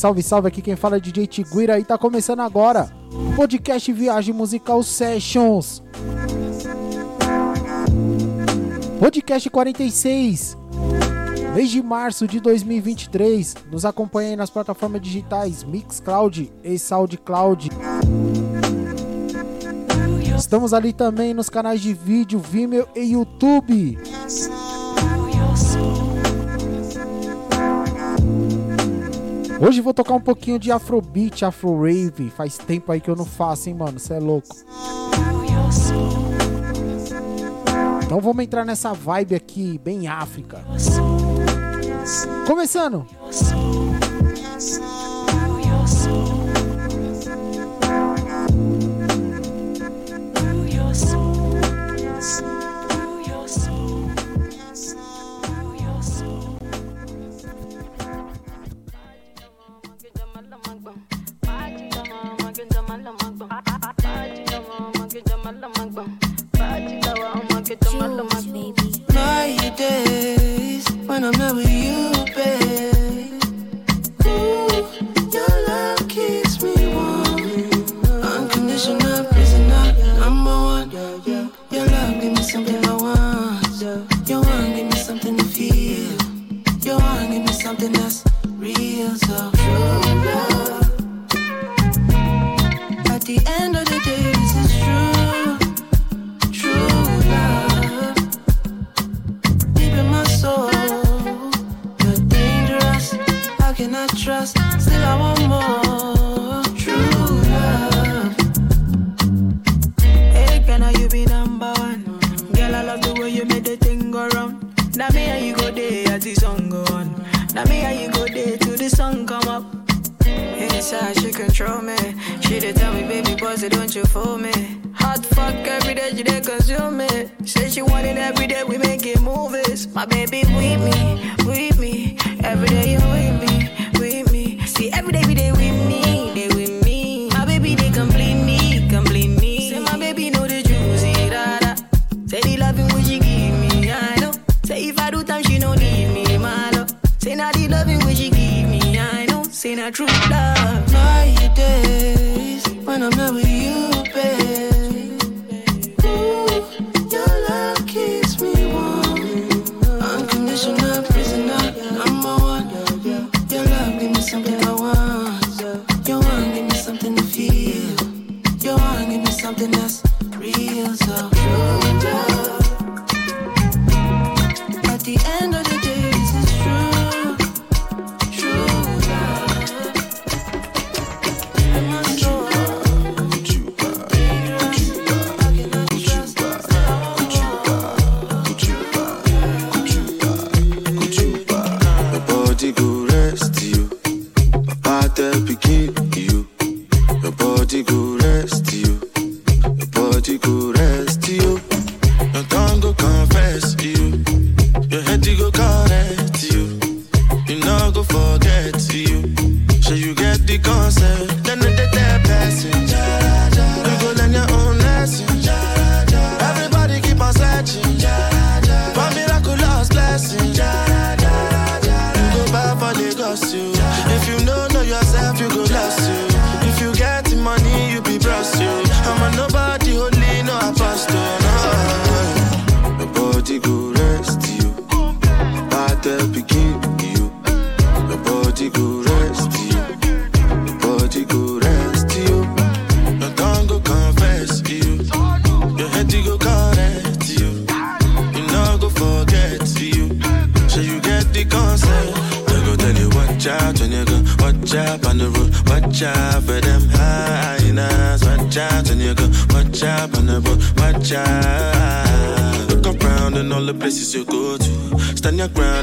salve, salve. Aqui quem fala é DJ Tiguira e tá começando agora o podcast Viagem Musical Sessions. Podcast 46. Mês de março de 2023. Nos acompanhe nas plataformas digitais Mixcloud e Soundcloud. Estamos ali também nos canais de vídeo Vimeo e YouTube. Hoje vou tocar um pouquinho de Afrobeat, Afro Rave. Faz tempo aí que eu não faço, hein, mano? Você é louco. Então vamos entrar nessa vibe aqui, bem África. Começando. I true love. My days when I'm not with you.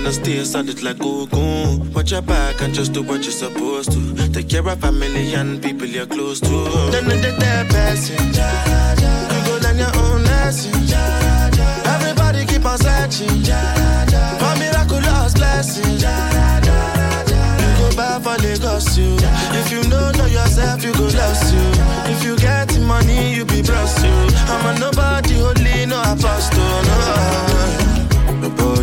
And stay solid like Goku. Watch your back and just do what you're supposed to. Take care of family and people you're close to. Then the dead passing. You go down your own lesson. Everybody keep on searching for miraculous blessings. You go back for Lagos, you. If you know know yourself, you go lost you. If you get money, you be blessed you. I'm a nobody, holy, no apostle, no.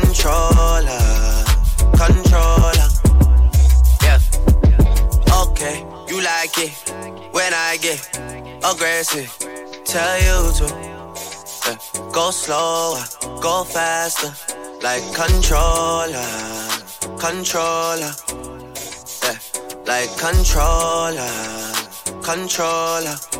Controller, controller. Yeah. Okay, you like it when I get aggressive. Tell you to yeah. go slower, go faster, like controller, controller. Yeah, like controller, controller.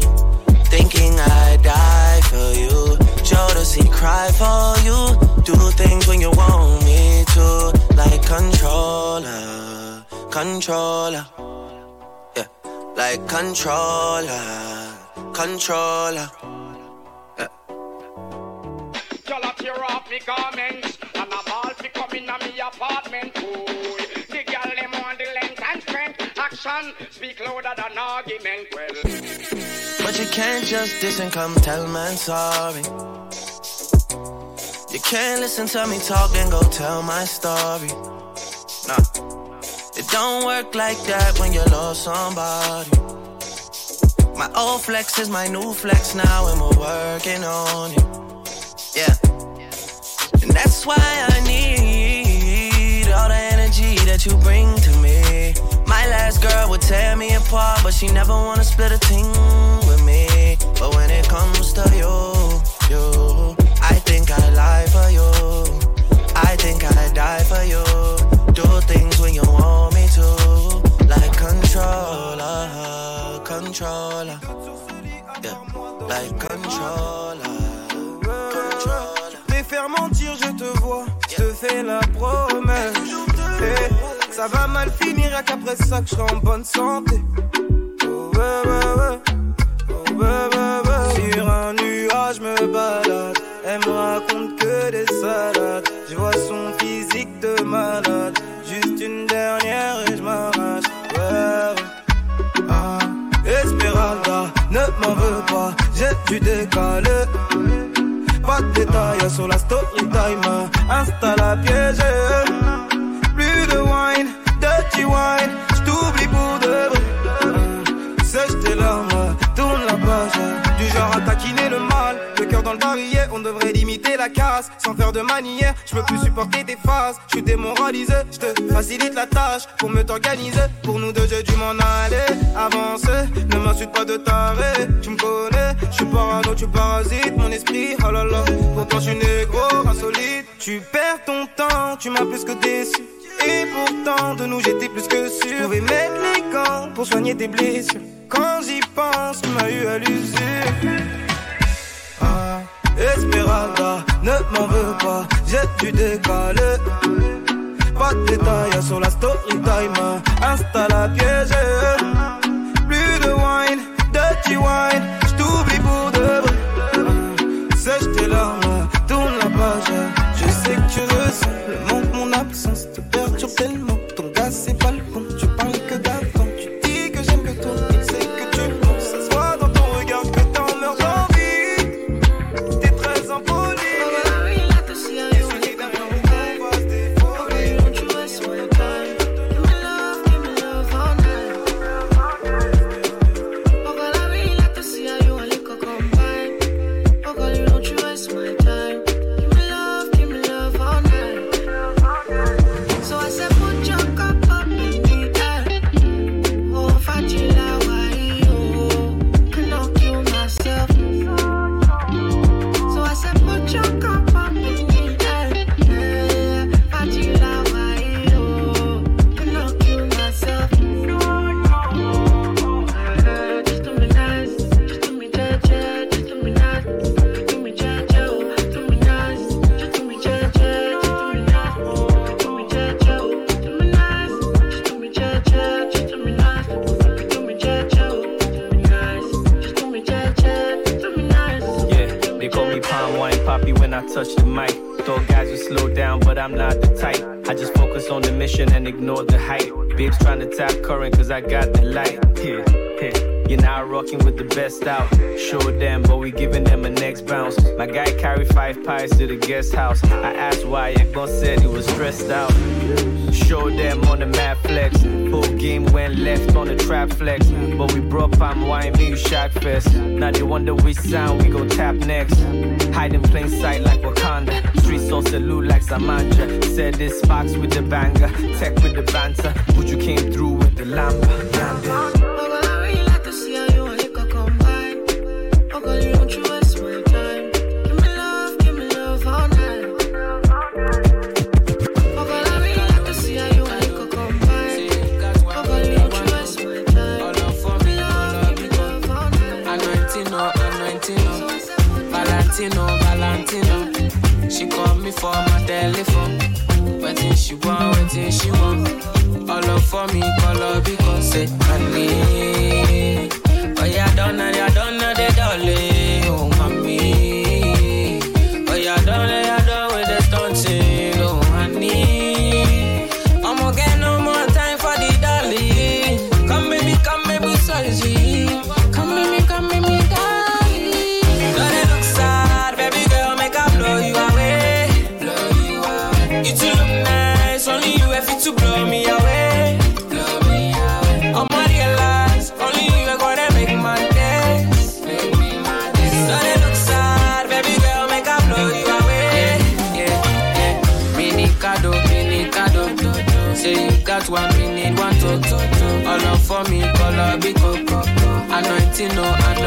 Controller. Yeah, like controller, controller. Yeah. Y'all tear off me garments And I'm all fi come in me apartment Boy, the girl them want the length and strength Action speak louder than argument Well, But you can't just diss and come tell man sorry. You can't listen to me talk and go tell my story. Nah, it don't work like that when you lost somebody. My old flex is my new flex now, and we're working on it. Yeah, and that's why I need all the energy that you bring to me. My last girl would tear me apart, but she never wanna split a thing with me. But when it comes to you, you, I think I lie for you. Controller, yeah, controller, mentir, je te vois, je te fais la promesse. Eh, ça va mal finir, y'a qu'après ça que je serai en bonne santé. Oh. Oh. Sur un nuage, je me balade. Elle me raconte que des salades. Je vois son physique de malade. Juste une dernière j'ai dû décaler. Pas de détails sur la story time, Insta la piège. Plus de wine, dirty wine, j't'oublie pour de vrai. Sèche tes larmes, tourne la page. Du genre à taquiner le mal, le cœur dans le barillet, on devrait Sans faire de manière, je peux plus supporter tes phases. Je suis démoralisé, je te facilite la tâche pour me t'organiser. Pour nous deux, j'ai dû m'en aller, avancer. Ne m'insulte pas de taré, tu me connais. Je suis parano, tu parasites mon esprit. Oh là là, pourtant je suis négro, insolite. Tu perds ton temps, tu m'as plus que déçu. Et pourtant, de nous j'étais plus que sûr. Je pouvais mettre les gants pour soigner tes blessures. Quand j'y pense, tu m'as eu à l'usure. Ah, ne m'en veux pas, j'ai dû décaler. Pas de détails sur la story time, insta la piège. Plus de wine, dirty wine, j't'oublie pour de vrai. Sèche tes larmes, tourne la page. Je sais que tu ressens le manque, mon absence te perturbe tellement. Ton gars, c'est pas le bon. the guest house. I asked why Igbo said he was stressed out. Showed them on the mad flex. Full game went left on the trap flex. But we brought palm wine, me shack fest. Now they wonder which sound we go tap next. Hide in plain sight like Wakanda. Street sauce salute like Samanja. Said this Fox with the banger, Tech with the banter. But you came through with the lamp. She call me for my telephone. Waiting she want, waiting she want. All up for me, call up because say, honey. Oh yeah, I don't know, I don't know the dolly.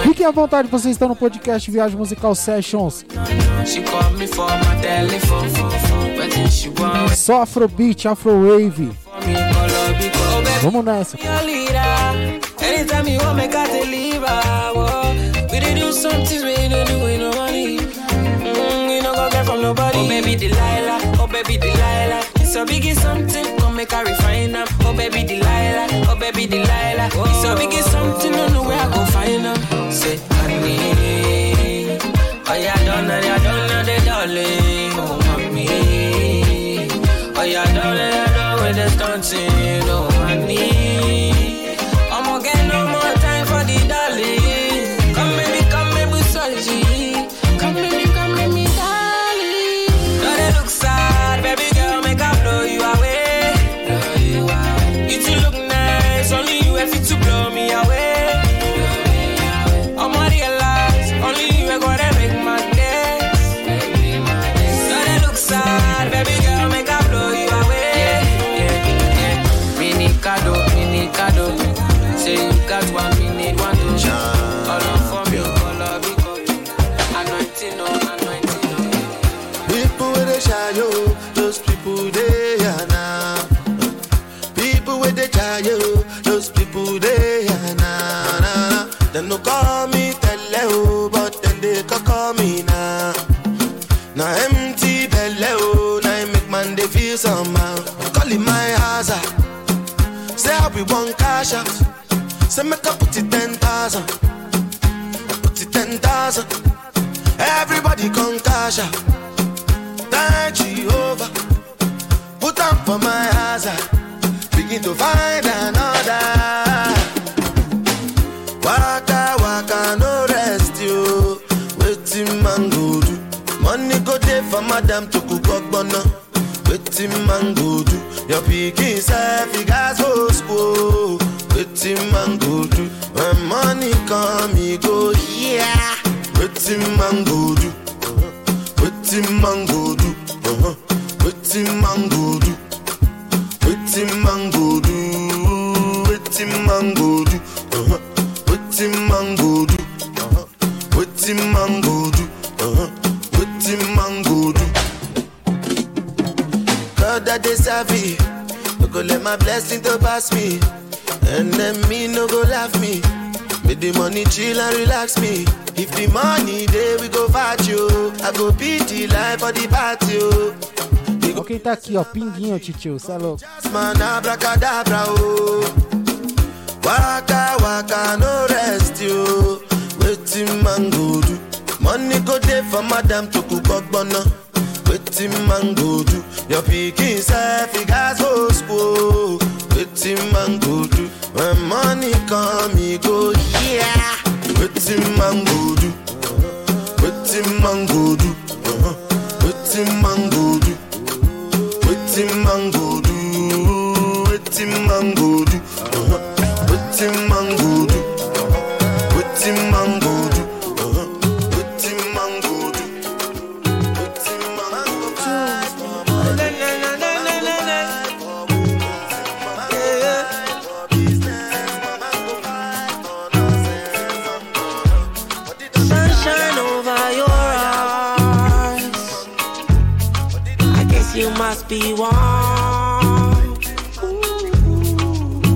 Fiquem à vontade, vocês estão no podcast Viagem Musical Sessions. Só Afrobeat, Afrowave. Vamos nessa. Oh baby Delilah, oh baby Delilah, it's. Oh baby Delilah. baby Delilah. Oh. so a big something, no know where I go find her. Say, honey, oh yeah, don't know, yeah, don't know the darling, oh mommy, oh yeah, don't know, yeah, don't know the stunting. you somehow. Call it my haza, Say I be one cash out. Say make I put it ten thousand. Put it ten thousand. Everybody come cash out. Thank you over. Put up for my haza, Begin to find another. Waka waka no rest you. Waiting man go do. Money go there for madam to cook up Waiting man go do. Your pikin self he gas go school. Waiting man go do. When money come he go yeah. Waiting man go do. Waiting man go do. Uh-huh. Man go do. Waiting man go do. Waiting man go do. Uh-huh. Man go do. Uh-huh. Man go do. That they serve. No go let my blessing to pass me. And then me no go laugh me. Make the money chill and relax me. If the money there we go fight you. I go beat the life for the party. oh. Ó quem tá aqui, ó, pinguinho, titio, cê é louco. Man, abracadabra, oh. Waka, waka, no rest, yo. Waiting man go do. Money go there for madam to cook ogbono. Waiting man go do. Your pikin self, he gas go school. Waiting man go do. When money come, he go, yeah. Waiting man go do. Waiting man go do. Uh-huh. Waiting man go do. Waiting man go do, must be warm.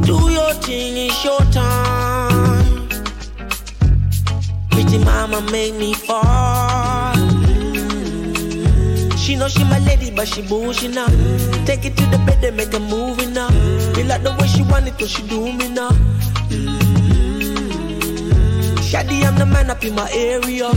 Do your thing, it's your time. Pretty mama make me fall. She know she my lady, but she bullshit now. Take it to the bed and make a movie now. Me like the way she want it, so she do me now. Shady, I'm the man up in my area.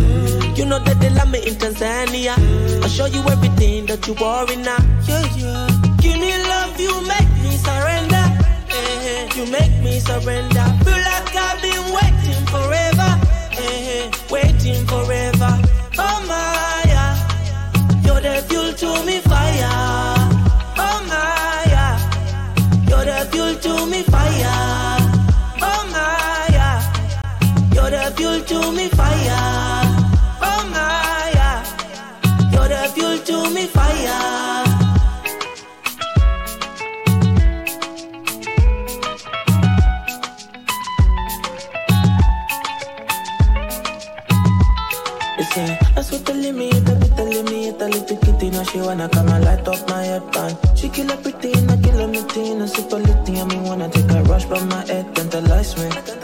You know that they love me in Tanzania. I'll show you everything that you worry now. Yeah. Give me love, you make me surrender. Eh, You make me surrender. Feel like I've been waiting forever. Eh, Waiting forever. Fuel to me fire. Oh my, yeah. You're the fuel to me fire. Listen, that's what telling me, telling me, it a little kitty, now she wanna come and light up my head pan. She kill a pretty, and I kill a mitty, and super litty, and me wanna take a rush from my head, tantalize me.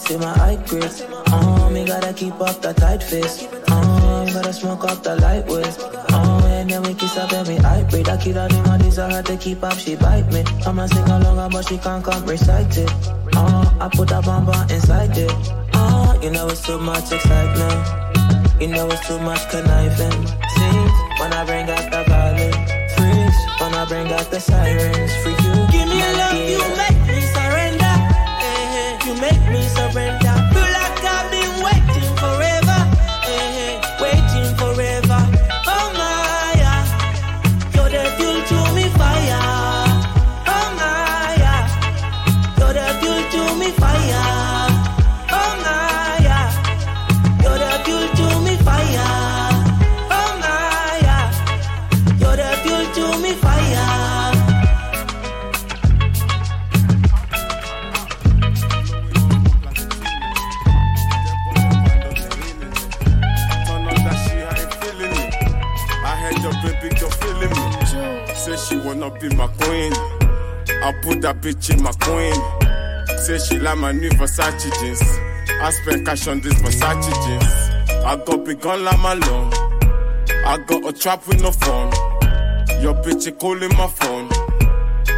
See my eye grits. Oh, me gotta keep up the tight face. Oh, um, gotta smoke up the light ways. Oh, um, and then we kiss up and me eye breed. I kill the money's are hard to keep up, she bite me. I'ma sing along, uh, but she can't come recite it. Oh, I put a bomb inside it. Oh, you know it's too much excitement. You know it's too much conniving. Scenes when I bring out the violin. Freeze when I bring out the sirens. For you, in my queen. Say she like my new Versace jeans. I spend cash on this Versace jeans. I got big gun like my loan. I got a trap with no phone. Your bitch is calling my phone.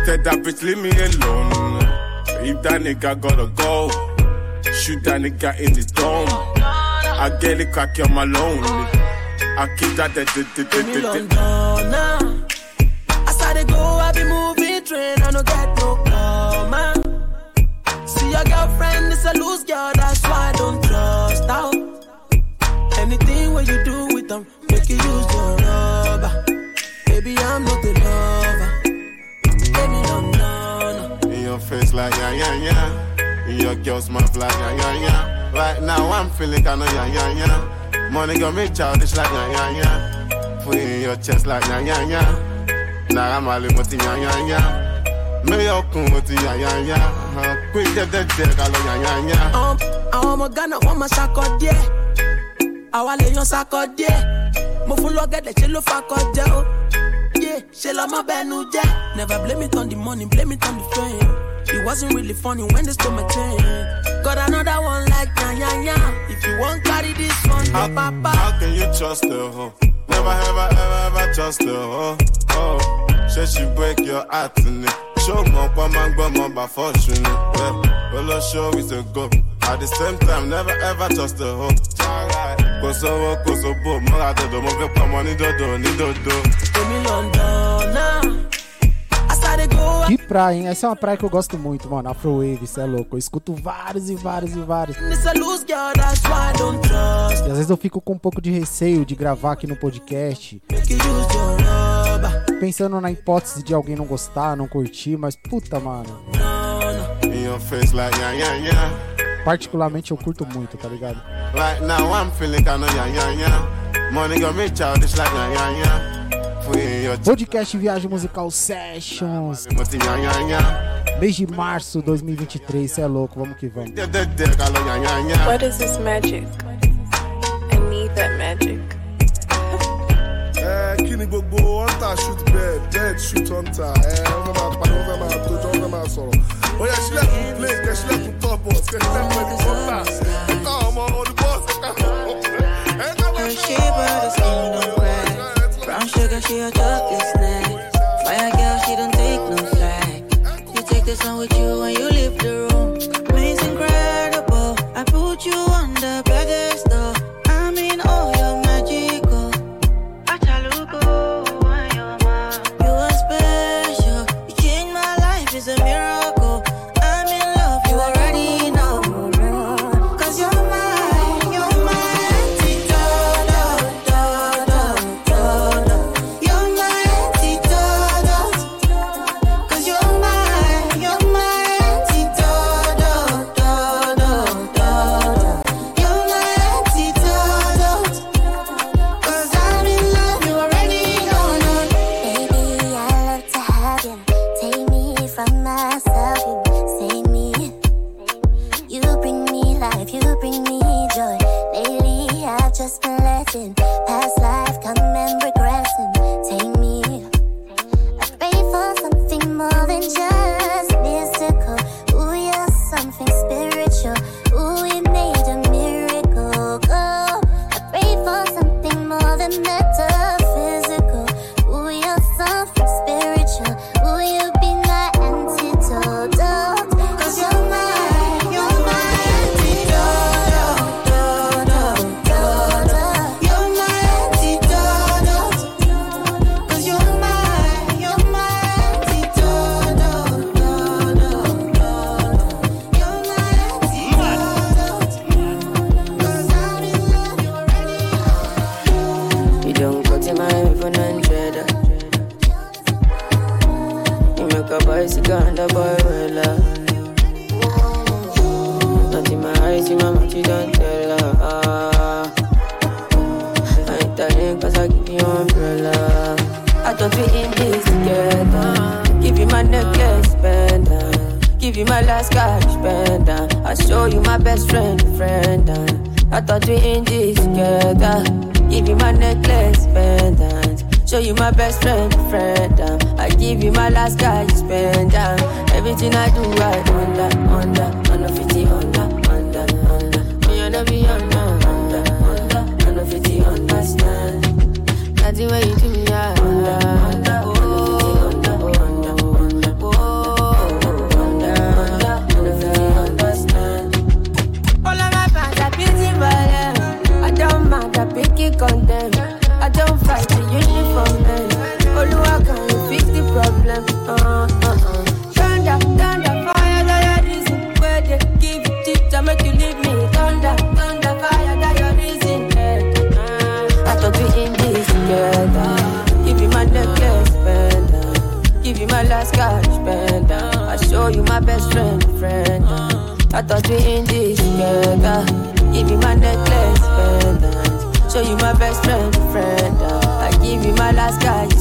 Tell that bitch leave me alone. If that nigga gotta go, shoot that nigga in the dome. I get it cocky on my lonely. I keep that that that that Give me that that. London. I dey go, I be moving train. I no get no your girlfriend is a loose girl, that's why I don't trust her. Anything what you do with them, make you use your rubber. Baby, I'm not a lover. Baby, no, no, no. In your face like yeah yeah yeah. In your girl smile like yeah yeah yeah. Right now I'm feeling kinda yeah yeah yeah. Money got me childish like yeah yeah yeah. Put it in your chest like yeah yeah yeah. Now I'm all in yeah yeah yeah. Me yo kun with yeah yeah yeah. Uh, Quick that dick I love yeah yeah yeah. Um, àwọn ọmọ ghana wọn máa ṣakọ díẹ àwa lè yan ṣakọ díẹ mo fún lọgẹdẹ ṣe ló fakọ jẹ o ṣe lọmọ bẹnu jẹ. never blame it on the money blame it on the fame it wasn't really funny when they stole my chain got another one like yanyanya if you wan carry this one How, papa. how can you trust a hoe? Never, ever, ever, ever trust a hoe. Oh, she she break your heart in it. Show is a go. At the same time, never ever trust a hoe. Kò sówó, kò sóbò, mọ́ra dodo, mo pamọ́ ní ní èmi Que praia, hein? Essa é uma praia que eu gosto muito, mano. Afrowave, cê é louco. Eu escuto vários e vários e vários. E às vezes eu fico com um pouco de receio de gravar aqui no podcast, pensando na hipótese de alguém não gostar, não curtir, mas puta, mano. Particularmente eu curto muito, tá ligado? Right now I'm feeling kinda yeah, yeah, yeah. Money got me childish like yeah, yeah, yeah. Put it in your chest Podcast Viagem Musical Sessions, mês de março 2023, cê é louco, vamos que vamos. What is this magic? I need that magic. Ẹ kí ni gbogbo hunter shoot bird bird shoot hunter ẹ wọ́n fẹ́ máa pa wọ́n máa tójọ́ wọ́n máa sọ̀rọ̀ ó yẹ sílẹ̀kùn plane kẹ top box kẹ sílẹ̀kùn helicopter ẹ ká ọmọ ọdún bọ́ọ̀sì ẹ ká ẹ ká Her shape of the skin don't crack. Brown sugar, she a chocolate snack. Fire together. Give you my necklace, pendant. Show you my best friend, friend. Um. I give you my last cash, pendant. Um. Everything I do, I under, under, under 50, under, under, under. Me and be under, under, under, under 50, understand. Nothing when you do best friend, friend. uh. I thought we in this together. Give you my necklace, pendant. Show you my best friend, friend. uh. I give you my last guy, you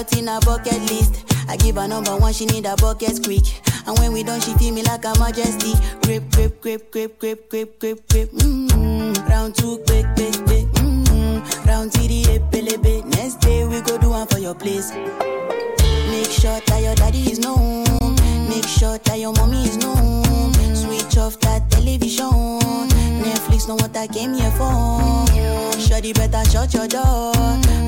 Lot in a bucket list. I give her number one, she need a bucket quick. And when we done, she feel me like a majesty. Grip, grip, grip, grip, grip, grip, grip, grip. Mm-hmm. Round two, quick, quick, quick. Mm-hmm. Round three, epelebe. Next day we go do one for your place. Make sure that your daddy is known. Make sure that your mommy is known. Switch off that television. Netflix know what I came here for. Shorty better shut your door.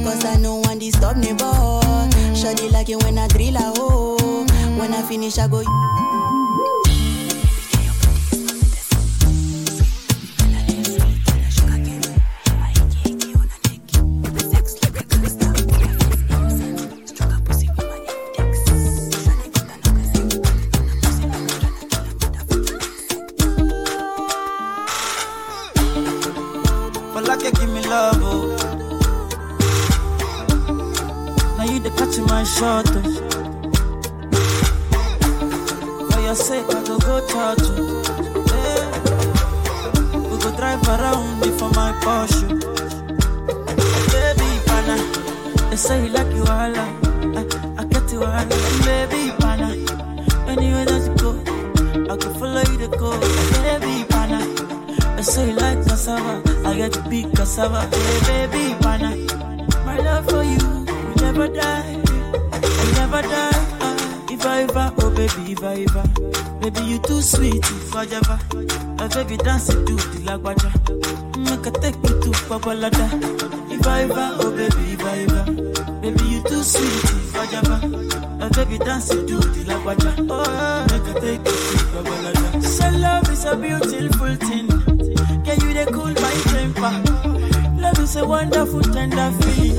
Cause I know one disturb me, boy. Shorty like it when I drill a hole. Oh. When I finish, I go. Baby you too sweet, I oh baby dance it to the lagwaja, oh make I take you to Babalada. So love is a beautiful thing. Can you they cool my temper? Love is a wonderful tender feeling.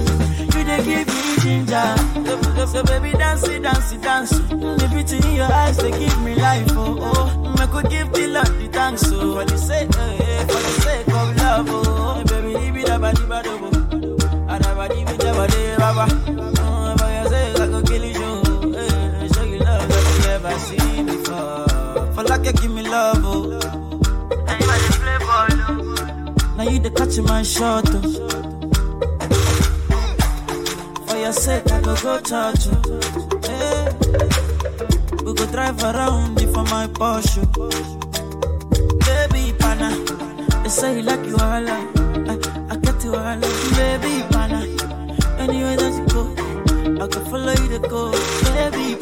You they give me ginger. So, so, so baby dance it, dance it, dance it. The beauty in your eyes they give me life. Oh oh, I could give the Lord the thanks. Oh, for the sake, eh, eh, for the sake of love. Oh, baby, leave it up, di ba do. Adaba di bi de. Oh, sake I could kill you. Eh, show you love that you never seen before. For like you give me love. Oh. Now you the catch my shot. Oh. For your sake, I go go touch you. Hey. We go drive around before my Porsche. Baby, pana. They say you like you all. I, I get you all. Baby, pana. Anywhere that you go, I can follow you to go. Baby.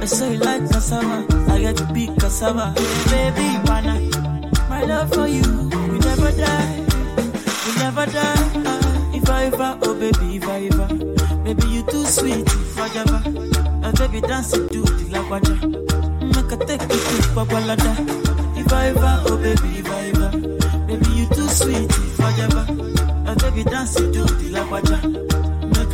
They say you like cassava. I get to big cassava. Baby, pana. My love for you will never die, will never die. Ah, if I ever, oh baby, if I ever, baby you too sweet, if I ever, oh baby dance it to the lagwaja, make I take you. If I ever, oh baby, if I ever, baby you too sweet, if I ever, baby dance it the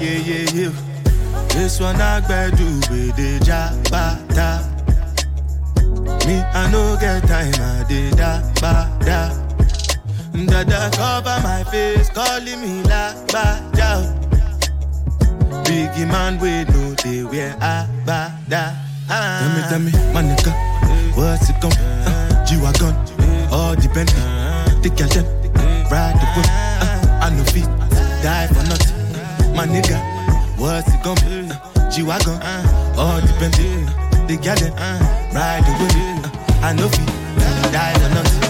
yeah, yeah, yeah. This one I gotta do with the jabata. Me, I no get time, I did da ba da. Dada cover my face, calling me la ba da. Biggie man, we know they wear a ba da. Tell me, tell me, my nigga, what's it gon' uh, G-Wagon, all the Bentley, the girl them, ride the whip, uh, I no feet, die for nothing. My nigga, what's it gon' be? Uh, G-Wagon, all the Bentley, the girl them, ride the whip, uh, I no feet, die for nothing.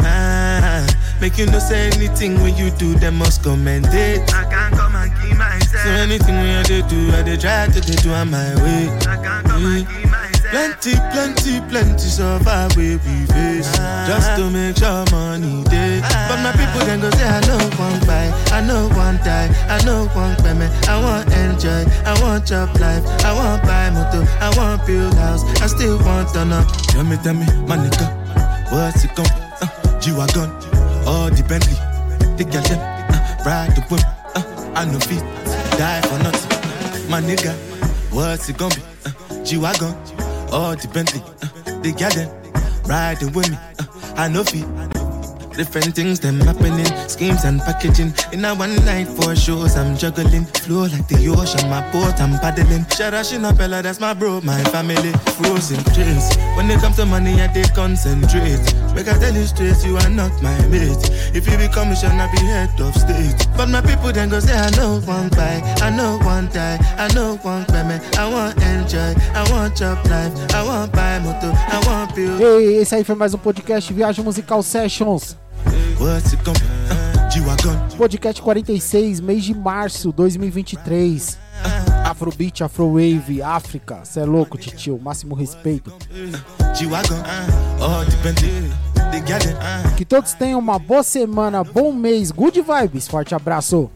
Ah, make you no say anything when you do, them must commend it. I can't come and keep myself. So anything when I do, I dey try to dey do on my way. I can't come and keep myself. Plenty, plenty, plenty survive we we face Just to make sure money day But my people then go say I know one buy, I know one die, I know one payment I want enjoy, I want job life. I want buy motor, I want build house. I still want to know Tell me, tell me, my nigga What's it gon' uh, G-Wagon, all the Bentley The girl them, uh, ride the whip uh, I know feet, die for nothing. My nigga, what's it gon' be uh, G-Wagon all the Bentley, uh, got them riding with me. Uh, I know feet. Different things them happening, schemes and packaging. In a one night for shows, I'm juggling. Flow like the ocean, my boat, I'm paddling. Sharashina Bella, that's my bro, my family. Frozen dreams. When it comes to money, I they concentrate. Make I tell you straight, you are not my mate. If you I be head of state. But my people then go say, I know one buy, I know one die, I know one payment. I want enjoy, I want job life, I want buy motor, I want build. Ei, esse aí foi mais um podcast Viagem Musical Sessions. Uh. Podcast 46, mês de março 2023. Afrobeat, Afrowave, África. Cê é louco, titio. Máximo respeito. It. Que todos tenham uma boa semana, bom mês, good vibes. Forte abraço.